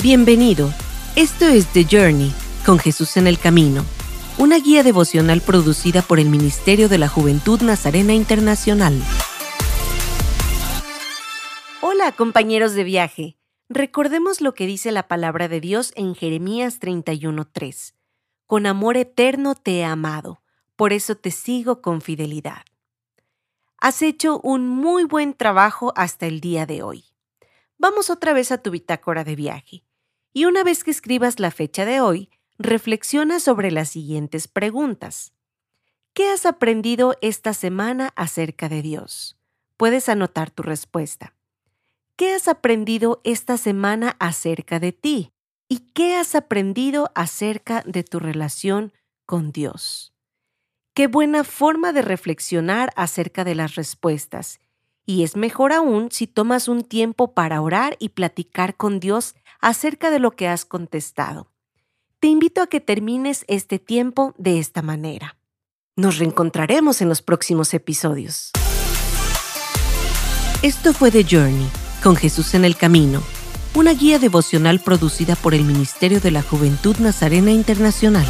Bienvenido. Esto es The Journey, con Jesús en el Camino, una guía devocional producida por el Ministerio de la Juventud Nazarena Internacional. Hola compañeros de viaje. Recordemos lo que dice la palabra de Dios en Jeremías 31:3. Con amor eterno te he amado, por eso te sigo con fidelidad. Has hecho un muy buen trabajo hasta el día de hoy. Vamos otra vez a tu bitácora de viaje y una vez que escribas la fecha de hoy, reflexiona sobre las siguientes preguntas. ¿Qué has aprendido esta semana acerca de Dios? Puedes anotar tu respuesta. ¿Qué has aprendido esta semana acerca de ti? ¿Y qué has aprendido acerca de tu relación con Dios? Qué buena forma de reflexionar acerca de las respuestas y es mejor aún si tomas un tiempo para orar y platicar con Dios acerca de lo que has contestado. Te invito a que termines este tiempo de esta manera. Nos reencontraremos en los próximos episodios. Esto fue The Journey, con Jesús en el Camino, una guía devocional producida por el Ministerio de la Juventud Nazarena Internacional.